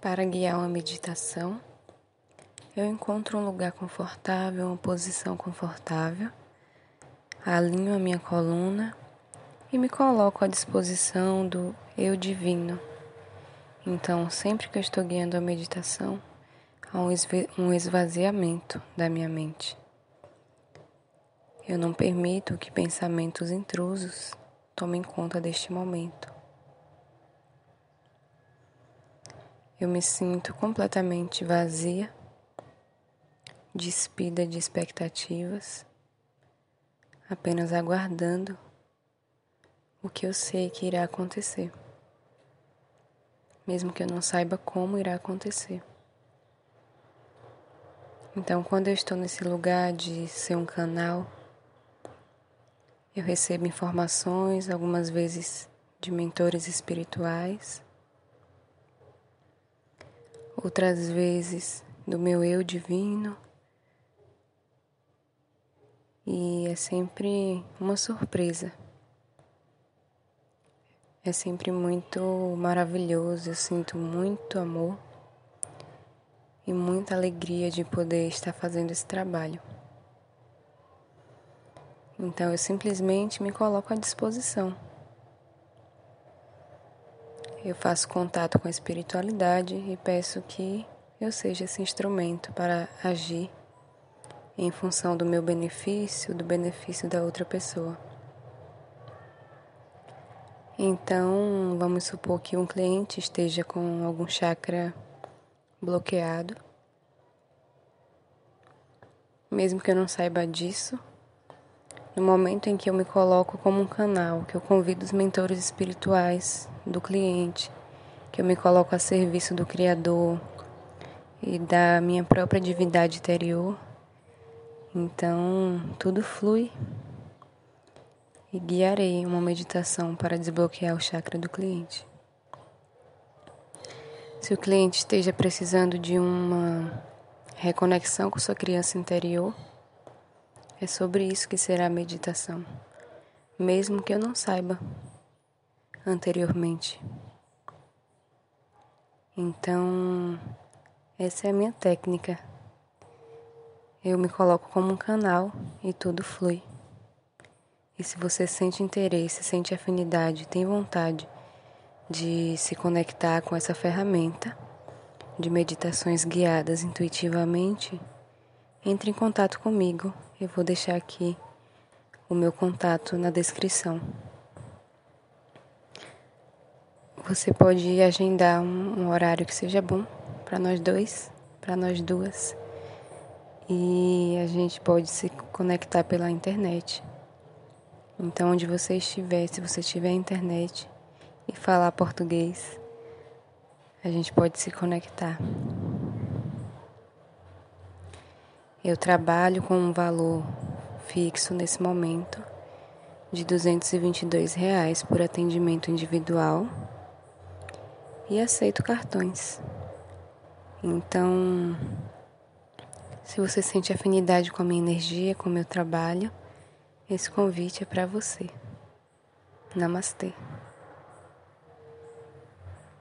Para guiar uma meditação, eu encontro um lugar confortável, uma posição confortável, alinho a minha coluna e me coloco à disposição do eu divino. Então, sempre que eu estou guiando a meditação, há um esvaziamento da minha mente. Eu não permito que pensamentos intrusos tomem conta deste momento. Eu me sinto completamente vazia, despida de expectativas, apenas aguardando o que eu sei que irá acontecer, mesmo que eu não saiba como irá acontecer. Então, quando eu estou nesse lugar de ser um canal, eu recebo informações, algumas vezes de mentores espirituais outras vezes do meu eu divino. E é sempre uma surpresa. É sempre muito maravilhoso, eu sinto muito amor e muita alegria de poder estar fazendo esse trabalho. Então eu simplesmente me coloco à disposição. Eu faço contato com a espiritualidade e peço que eu seja esse instrumento para agir em função do meu benefício, do benefício da outra pessoa. Então, vamos supor que um cliente esteja com algum chakra bloqueado. Mesmo que eu não saiba disso, no momento em que eu me coloco como um canal, que eu convido os mentores espirituais do cliente, que eu me coloco a serviço do Criador e da minha própria divindade interior. Então, tudo flui e guiarei uma meditação para desbloquear o chakra do cliente. Se o cliente esteja precisando de uma reconexão com sua criança interior, é sobre isso que será a meditação, mesmo que eu não saiba anteriormente. Então, essa é a minha técnica. Eu me coloco como um canal e tudo flui. E se você sente interesse, sente afinidade, tem vontade de se conectar com essa ferramenta de meditações guiadas intuitivamente, entre em contato comigo. Eu vou deixar aqui o meu contato na descrição. Você pode agendar um, um horário que seja bom para nós dois, para nós duas. E a gente pode se conectar pela internet. Então, onde você estiver, se você tiver internet e falar português, a gente pode se conectar. Eu trabalho com um valor fixo nesse momento de 222 reais por atendimento individual e aceito cartões. Então, se você sente afinidade com a minha energia, com o meu trabalho, esse convite é para você. Namastê.